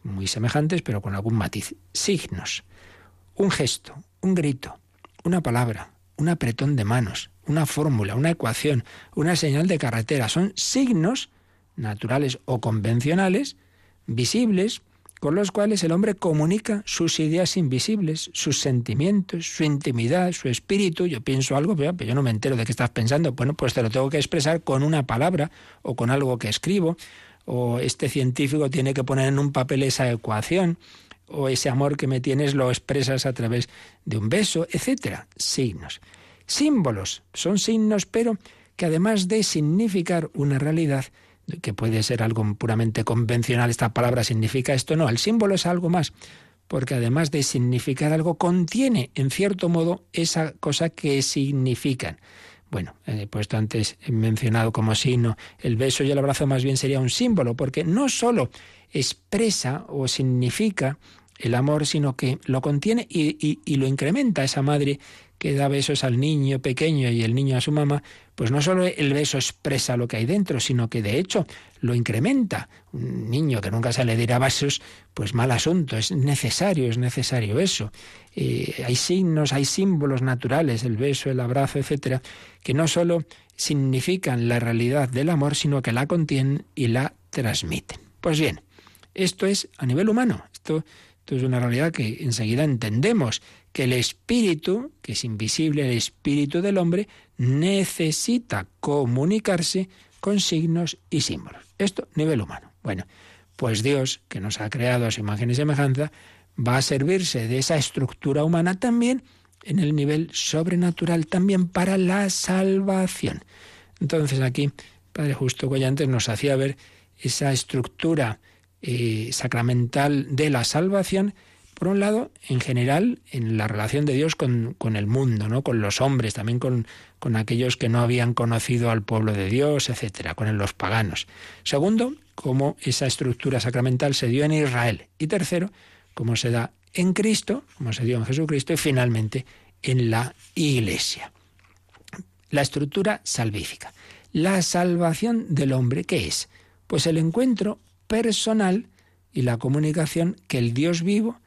Muy semejantes, pero con algún matiz. Signos. Un gesto, un grito, una palabra, un apretón de manos, una fórmula, una ecuación, una señal de carretera. Son signos naturales o convencionales, visibles, con los cuales el hombre comunica sus ideas invisibles, sus sentimientos, su intimidad, su espíritu. Yo pienso algo, pero yo no me entero de qué estás pensando. Bueno, pues te lo tengo que expresar con una palabra o con algo que escribo. O este científico tiene que poner en un papel esa ecuación o ese amor que me tienes lo expresas a través de un beso, etcétera. Signos. Símbolos son signos, pero que además de significar una realidad, que puede ser algo puramente convencional, esta palabra significa esto, no, el símbolo es algo más, porque además de significar algo, contiene en cierto modo esa cosa que significan. Bueno, he puesto antes, mencionado como signo el beso y el abrazo más bien sería un símbolo, porque no solo expresa o significa el amor, sino que lo contiene y, y, lo incrementa esa madre que da besos al niño pequeño y el niño a su mamá, pues no solo el beso expresa lo que hay dentro, sino que de hecho lo incrementa. Un niño que nunca se le dirá besos, pues mal asunto, es necesario, es necesario eso. Eh, hay signos, hay símbolos naturales, el beso, el abrazo, etcétera, que no solo significan la realidad del amor, sino que la contienen y la transmiten. Pues bien, esto es a nivel humano, esto, esto es una realidad que enseguida entendemos que el espíritu, que es invisible, el espíritu del hombre, necesita comunicarse con signos y símbolos. Esto nivel humano. Bueno, pues Dios, que nos ha creado a su imagen y semejanza, va a servirse de esa estructura humana también en el nivel sobrenatural, también para la salvación. Entonces aquí, Padre Justo Collantes nos hacía ver esa estructura eh, sacramental de la salvación por un lado, en general, en la relación de Dios con, el mundo, ¿no? con los hombres, también con, con, aquellos que no habían conocido al pueblo de Dios, etcétera, con los paganos. Segundo, cómo esa estructura sacramental se dio en Israel. Y tercero, cómo se da en Cristo, como se dio en Jesucristo, y finalmente en la Iglesia. La estructura salvífica. La salvación del hombre, ¿qué es? Pues el encuentro personal y la comunicación que el Dios vivo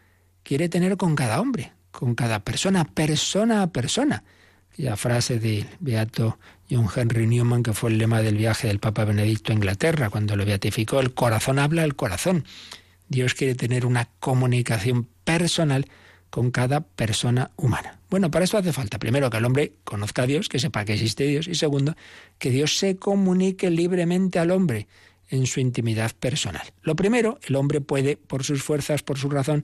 quiere tener con cada hombre, con cada persona, persona a persona. La frase del beato John Henry Newman, que fue el lema del viaje del Papa Benedicto a Inglaterra, cuando lo beatificó, el corazón habla al corazón. Dios quiere tener una comunicación personal con cada persona humana. Bueno, para eso hace falta, primero, que el hombre conozca a Dios, que sepa que existe Dios, y segundo, que Dios se comunique libremente al hombre en su intimidad personal. Lo primero, el hombre puede, por sus fuerzas, por su razón,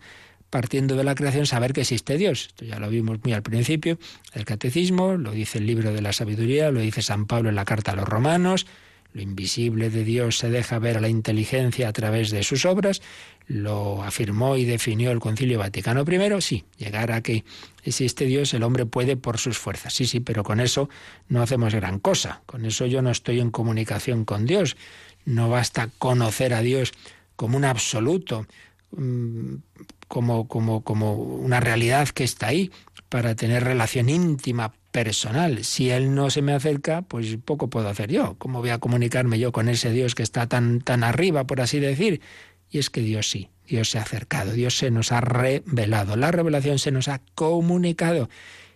partiendo de la creación, saber que existe Dios. Esto ya lo vimos muy al principio del catecismo, lo dice el libro de la sabiduría, lo dice San Pablo en la carta a los romanos. Lo invisible de Dios se deja ver a la inteligencia a través de sus obras. Lo afirmó y definió el Concilio Vaticano I. Sí, llegar a que existe Dios, el hombre puede por sus fuerzas. Sí, sí, pero con eso no hacemos gran cosa. Con eso yo no estoy en comunicación con Dios. No basta conocer a Dios como un absoluto, como, como, como una realidad que está ahí para tener relación íntima, personal. Si Él no se me acerca, pues poco puedo hacer yo. ¿Cómo voy a comunicarme yo con ese Dios que está tan, tan arriba, por así decir? Y es que Dios sí, Dios se ha acercado, Dios se nos ha revelado, la revelación se nos ha comunicado.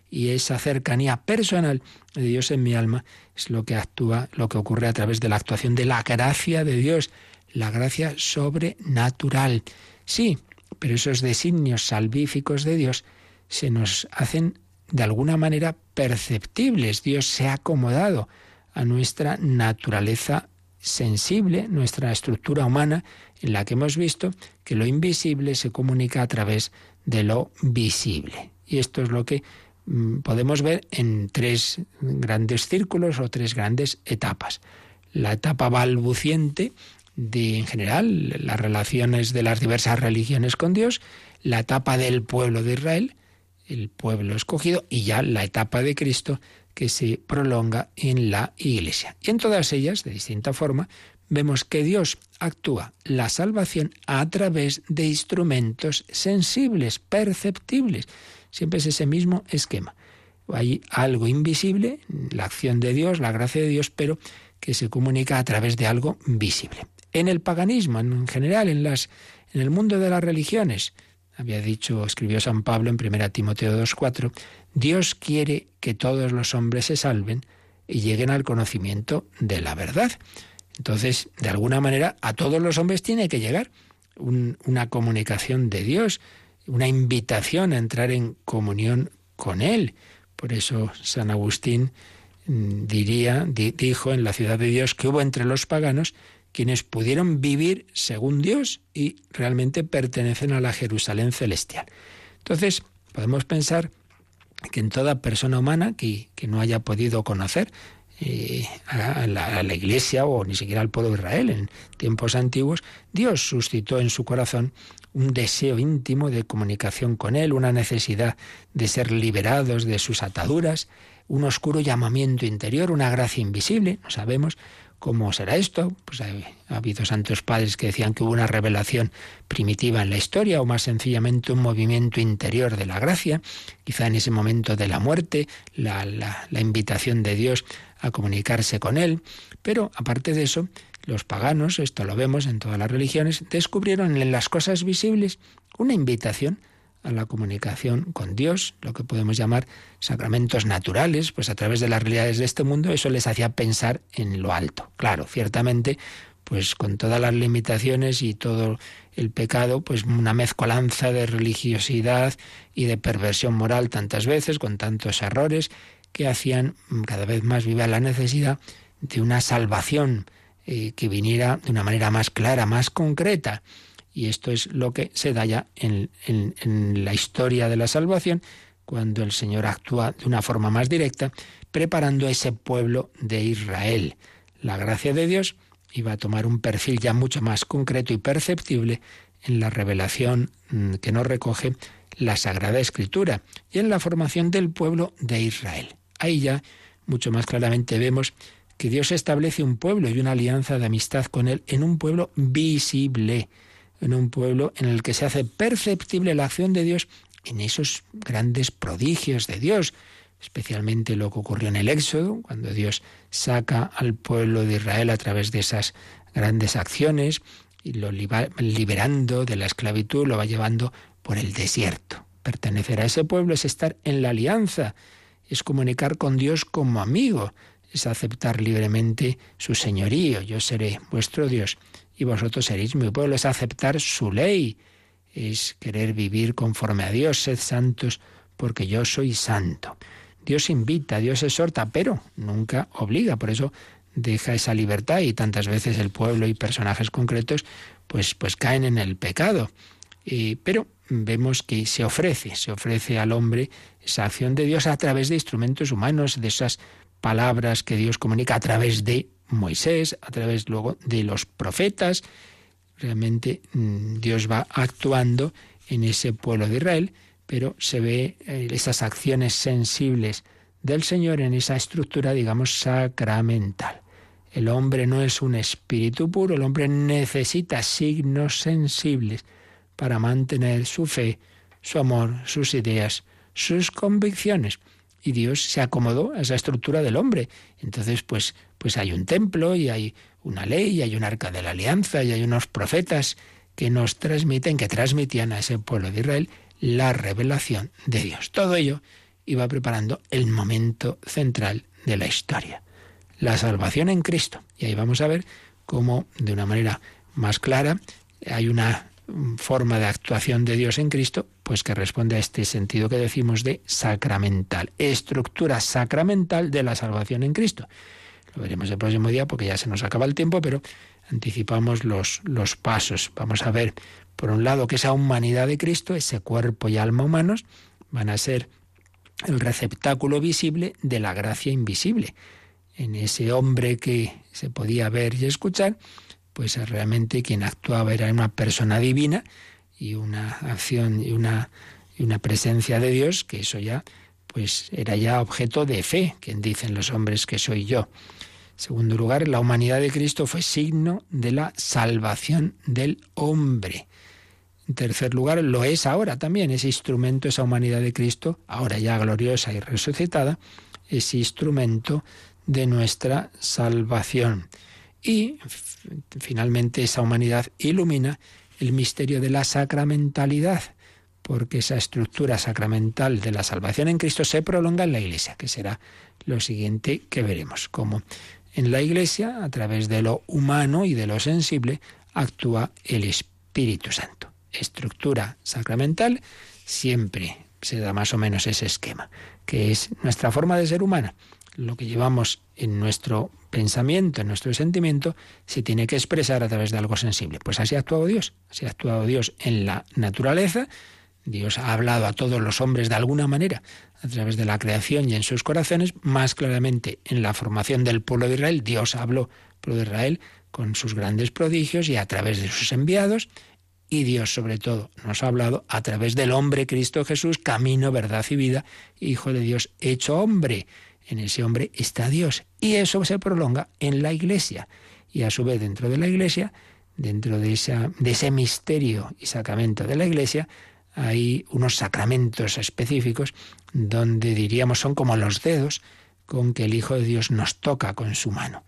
Y esa cercanía personal de Dios en mi alma es lo que actúa, lo que ocurre a través de la actuación de la gracia de Dios, la gracia sobrenatural. Sí, pero esos designios salvíficos de Dios se nos hacen de alguna manera perceptibles. Dios se ha acomodado a nuestra naturaleza sensible, nuestra estructura humana, en la que hemos visto que lo invisible se comunica a través de lo visible. Y esto es lo que mm, podemos ver en tres grandes círculos o tres grandes etapas. La etapa balbuciente, de, en general, las relaciones de las diversas religiones con Dios, la etapa del pueblo de Israel, el pueblo escogido, y ya la etapa de Cristo que se prolonga en la Iglesia. Y en todas ellas, de distinta forma, vemos que Dios actúa la salvación a través de instrumentos sensibles, perceptibles. Siempre es ese mismo esquema. Hay algo invisible, la acción de Dios, la gracia de Dios, pero que se comunica a través de algo visible en el paganismo, en general, en, las, en el mundo de las religiones. Había dicho, escribió San Pablo en 1 Timoteo 2.4, Dios quiere que todos los hombres se salven y lleguen al conocimiento de la verdad. Entonces, de alguna manera, a todos los hombres tiene que llegar una comunicación de Dios, una invitación a entrar en comunión con Él. Por eso San Agustín mm, diría, dijo en la ciudad de Dios que hubo entre los paganos quienes pudieron vivir según Dios y realmente pertenecen a la Jerusalén celestial. Entonces, podemos pensar que en toda persona humana que, no haya podido conocer eh, a, la, a, la, Iglesia o ni siquiera al pueblo de Israel en tiempos antiguos, Dios suscitó en su corazón un deseo íntimo de comunicación con Él, una necesidad de ser liberados de sus ataduras, un oscuro llamamiento interior, una gracia invisible, no sabemos, ¿Cómo será esto? Pues ha, habido santos padres que decían que hubo una revelación primitiva en la historia o más sencillamente un movimiento interior de la gracia, quizá en ese momento de la muerte, la, la invitación de Dios a comunicarse con Él. Pero aparte de eso, los paganos, esto lo vemos en todas las religiones, descubrieron en las cosas visibles una invitación a la comunicación con Dios, lo que podemos llamar sacramentos naturales, pues a través de las realidades de este mundo, eso les hacía pensar en lo alto. Claro, ciertamente, pues con todas las limitaciones y todo el pecado, pues una mezcolanza de religiosidad y de perversión moral tantas veces, con tantos errores, que hacían cada vez más viva la necesidad de una salvación eh, que viniera de una manera más clara, más concreta. Y esto es lo que se da ya en, la historia de la salvación, cuando el Señor actúa de una forma más directa, preparando a ese pueblo de Israel. La gracia de Dios iba a tomar un perfil ya mucho más concreto y perceptible en la revelación mm, que nos recoge la Sagrada Escritura y en la formación del pueblo de Israel. Ahí ya mucho más claramente vemos que Dios establece un pueblo y una alianza de amistad con Él en un pueblo visible en un pueblo en el que se hace perceptible la acción de Dios en esos grandes prodigios de Dios, especialmente lo que ocurrió en el Éxodo, cuando Dios saca al pueblo de Israel a través de esas grandes acciones y lo liberando de la esclavitud, lo va llevando por el desierto. Pertenecer a ese pueblo es estar en la alianza, es comunicar con Dios como amigo, es aceptar libremente su señorío, yo seré vuestro Dios y vosotros seréis mi pueblo, es aceptar su ley, es querer vivir conforme a Dios, sed santos porque yo soy santo. Dios invita, Dios exhorta, pero nunca obliga, por eso deja esa libertad y tantas veces el pueblo y personajes concretos pues, pues caen en el pecado. pero vemos que se ofrece, se ofrece al hombre esa acción de Dios a través de instrumentos humanos, de esas palabras que Dios comunica a través de Moisés, a través luego de los profetas. Realmente mm, Dios va actuando en ese pueblo de Israel, pero se ve eh, esas acciones sensibles del Señor en esa estructura, digamos, sacramental. El hombre no es un espíritu puro, el hombre necesita signos sensibles para mantener su fe, su amor, sus ideas, sus convicciones. Y Dios se acomodó a esa estructura del hombre. Entonces, pues pues hay un templo y hay una ley y hay un arca de la alianza y hay unos profetas que nos transmiten, que transmitían a ese pueblo de Israel la revelación de Dios. Todo ello iba preparando el momento central de la historia, la salvación en Cristo. Y ahí vamos a ver cómo, de una manera más clara, hay una forma de actuación de Dios en Cristo, pues que responde a este sentido que decimos de sacramental, estructura sacramental de la salvación en Cristo. Lo veremos el próximo día porque ya se nos acaba el tiempo, pero anticipamos los, los pasos. Vamos a ver, por un lado, que esa humanidad de Cristo, ese cuerpo y alma humanos, van a ser el receptáculo visible de la gracia invisible. En ese hombre que se podía ver y escuchar, pues realmente quien actuaba era una persona divina y una acción y una, y una presencia de Dios, que eso ya pues era ya objeto de fe, quien dicen los hombres que soy yo. En segundo lugar, la humanidad de Cristo fue signo de la salvación del hombre. En tercer lugar, lo es ahora también, ese instrumento, esa humanidad de Cristo, ahora ya gloriosa y resucitada, es instrumento de nuestra salvación. Y finalmente esa humanidad ilumina el misterio de la sacramentalidad, porque esa estructura sacramental de la salvación en Cristo se prolonga en la Iglesia, que será lo siguiente que veremos, cómo en la Iglesia, a través de lo humano y de lo sensible, actúa el Espíritu Santo. Estructura sacramental siempre se da más o menos ese esquema, que es nuestra forma de ser humana, lo que llevamos en nuestro pensamiento, en nuestro sentimiento, se tiene que expresar a través de algo sensible. Pues así ha actuado Dios, así ha actuado Dios en la naturaleza. Dios ha hablado a todos los hombres de alguna manera a través de la creación y en sus corazones, más claramente en la formación del pueblo de Israel. Dios habló pueblo de Israel con sus grandes prodigios y a través de sus enviados. Y Dios, sobre todo, nos ha hablado a través del hombre Cristo Jesús, camino, verdad y vida, Hijo de Dios hecho hombre. En ese hombre está Dios. Y eso se prolonga en la Iglesia. Y a su vez, dentro de la Iglesia, dentro de, ese misterio y sacramento de la Iglesia, hay unos sacramentos específicos donde diríamos son como los dedos con que el Hijo de Dios nos toca con su mano.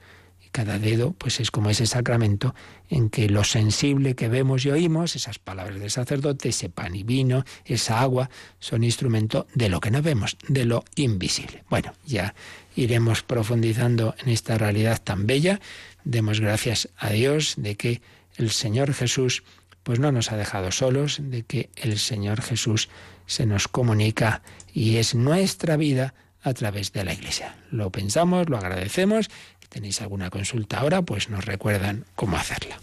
Cada dedo, pues es como ese sacramento en que lo sensible que vemos y oímos, esas palabras del sacerdote, ese pan y vino, esa agua, son instrumento de lo que no vemos, de lo invisible. Bueno, ya iremos profundizando en esta realidad tan bella. Demos gracias a Dios de que el Señor Jesús pues no nos ha dejado solos, de que el Señor Jesús se nos comunica y es nuestra vida a través de la Iglesia. Lo pensamos, lo agradecemos tenéis alguna consulta ahora, pues nos recuerdan cómo hacerla.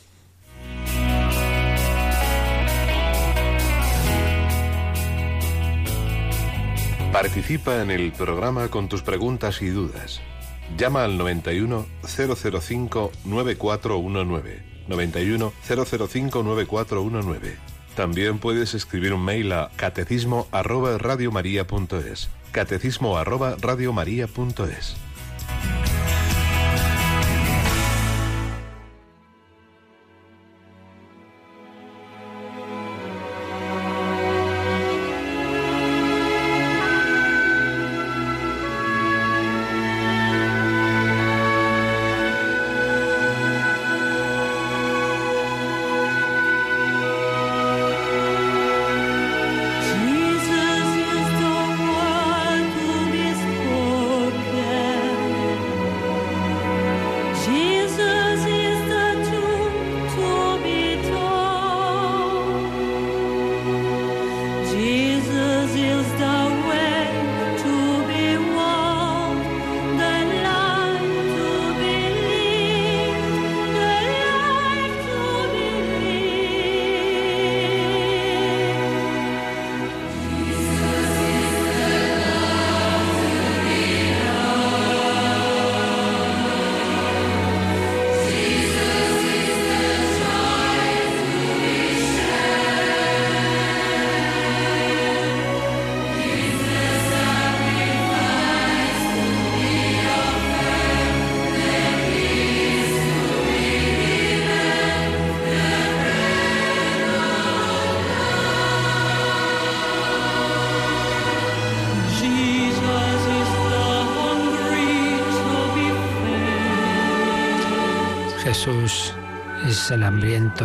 Participa en el programa con tus preguntas y dudas. Llama al 91 005 9419. 91 005 9419. También puedes escribir un mail a catecismo arroba radiomaria.es. Catecismo arroba radiomaria.es.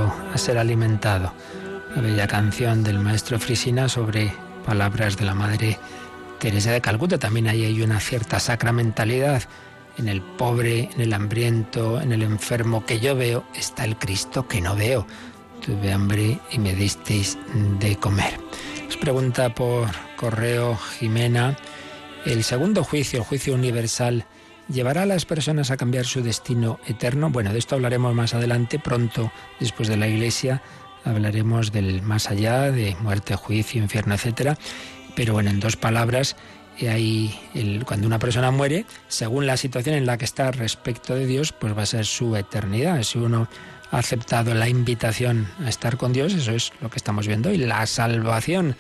a ser alimentado. La bella canción del maestro Frisina sobre palabras de la Madre Teresa de Calcuta. También ahí hay una cierta sacramentalidad. En el pobre, en el hambriento, en el enfermo que yo veo, está el Cristo que no veo. Tuve hambre y me disteis de comer. Os pregunta por correo Jimena, el segundo juicio, el juicio universal, ¿Llevará a las personas a cambiar su destino eterno? Bueno, de esto hablaremos más adelante, pronto, después de la Iglesia, hablaremos del más allá, de muerte, juicio, infierno, etcétera. Pero bueno, en dos palabras, eh, hay el, cuando una persona muere, según la situación en la que está respecto de Dios, pues va a ser su eternidad. Si uno ha aceptado la invitación a estar con Dios, eso es lo que estamos viendo hoy, la salvación.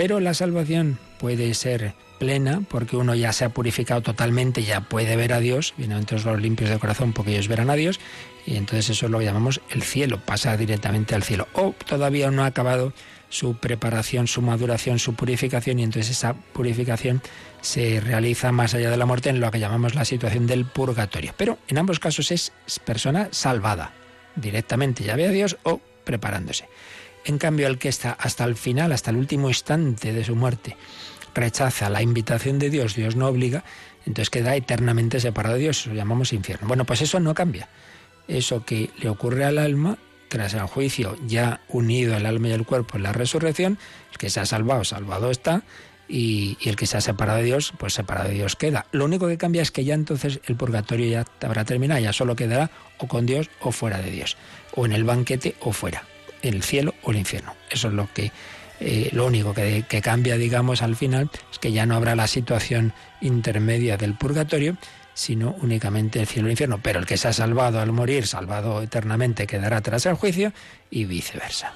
Pero la salvación puede ser plena, porque uno ya se ha purificado totalmente, ya puede ver a Dios, entonces los limpios de corazón porque ellos verán a Dios, y entonces eso lo llamamos el cielo, pasa directamente al cielo. O todavía no ha acabado su preparación, su maduración, su purificación, y entonces esa purificación se realiza más allá de la muerte en lo que llamamos la situación del purgatorio. Pero en ambos casos es persona salvada, directamente ya ve a Dios o preparándose. En cambio, el que está hasta el final, hasta el último instante de su muerte, rechaza la invitación de Dios, Dios no obliga, entonces queda eternamente separado de Dios, lo llamamos infierno. Bueno, pues eso no cambia. Eso que le ocurre al alma, tras el juicio, ya unido el alma y el cuerpo en la resurrección, el que se ha salvado, salvado está, y, el que se ha separado de Dios, pues separado de Dios queda. Lo único que cambia es que ya entonces el purgatorio ya habrá terminado, ya solo quedará o con Dios o fuera de Dios, o en el banquete o fuera, el cielo o el infierno. Eso es lo que eh, lo único que, cambia, digamos, al final es que ya no habrá la situación intermedia del purgatorio, sino únicamente el cielo y el infierno. Pero el que se ha salvado al morir, salvado eternamente, quedará tras el juicio y viceversa.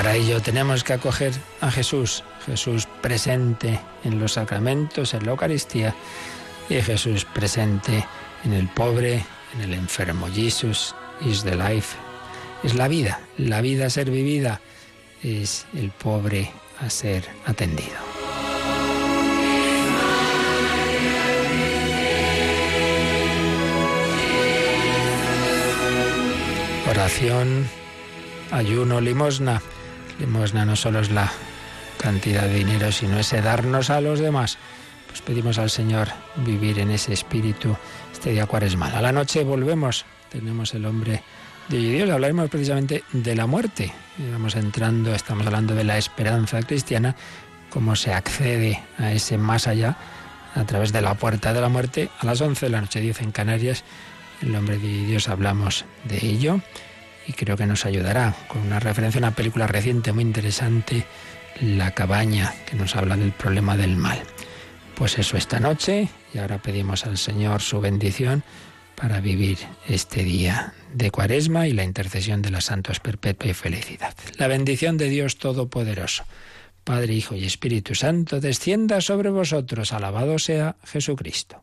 Para ello tenemos que acoger a Jesús, Jesús presente en los sacramentos, en la Eucaristía, y Jesús presente en el pobre, en el enfermo. Jesus is the life. Es la vida, la vida a ser vivida, es el pobre a ser atendido. Oración ayuno, limosna. Limosna no solo es la cantidad de dinero, sino ese darnos a los demás. Pues pedimos al Señor vivir en ese espíritu este día cuaresmal. A la noche volvemos, tenemos el hombre de Dios, hablaremos precisamente de la muerte. Vamos entrando, estamos hablando de la esperanza cristiana, cómo se accede a ese más allá a través de la puerta de la muerte a las 11 de la noche, 10 en Canarias. El nombre de Dios hablamos de ello y creo que nos ayudará con una referencia a una película reciente muy interesante, La cabaña, que nos habla del problema del mal. Pues eso esta noche y ahora pedimos al Señor su bendición para vivir este día de Cuaresma y la intercesión de los santos perpetua y felicidad. La bendición de Dios Todopoderoso, Padre, Hijo y Espíritu Santo, descienda sobre vosotros. Alabado sea Jesucristo.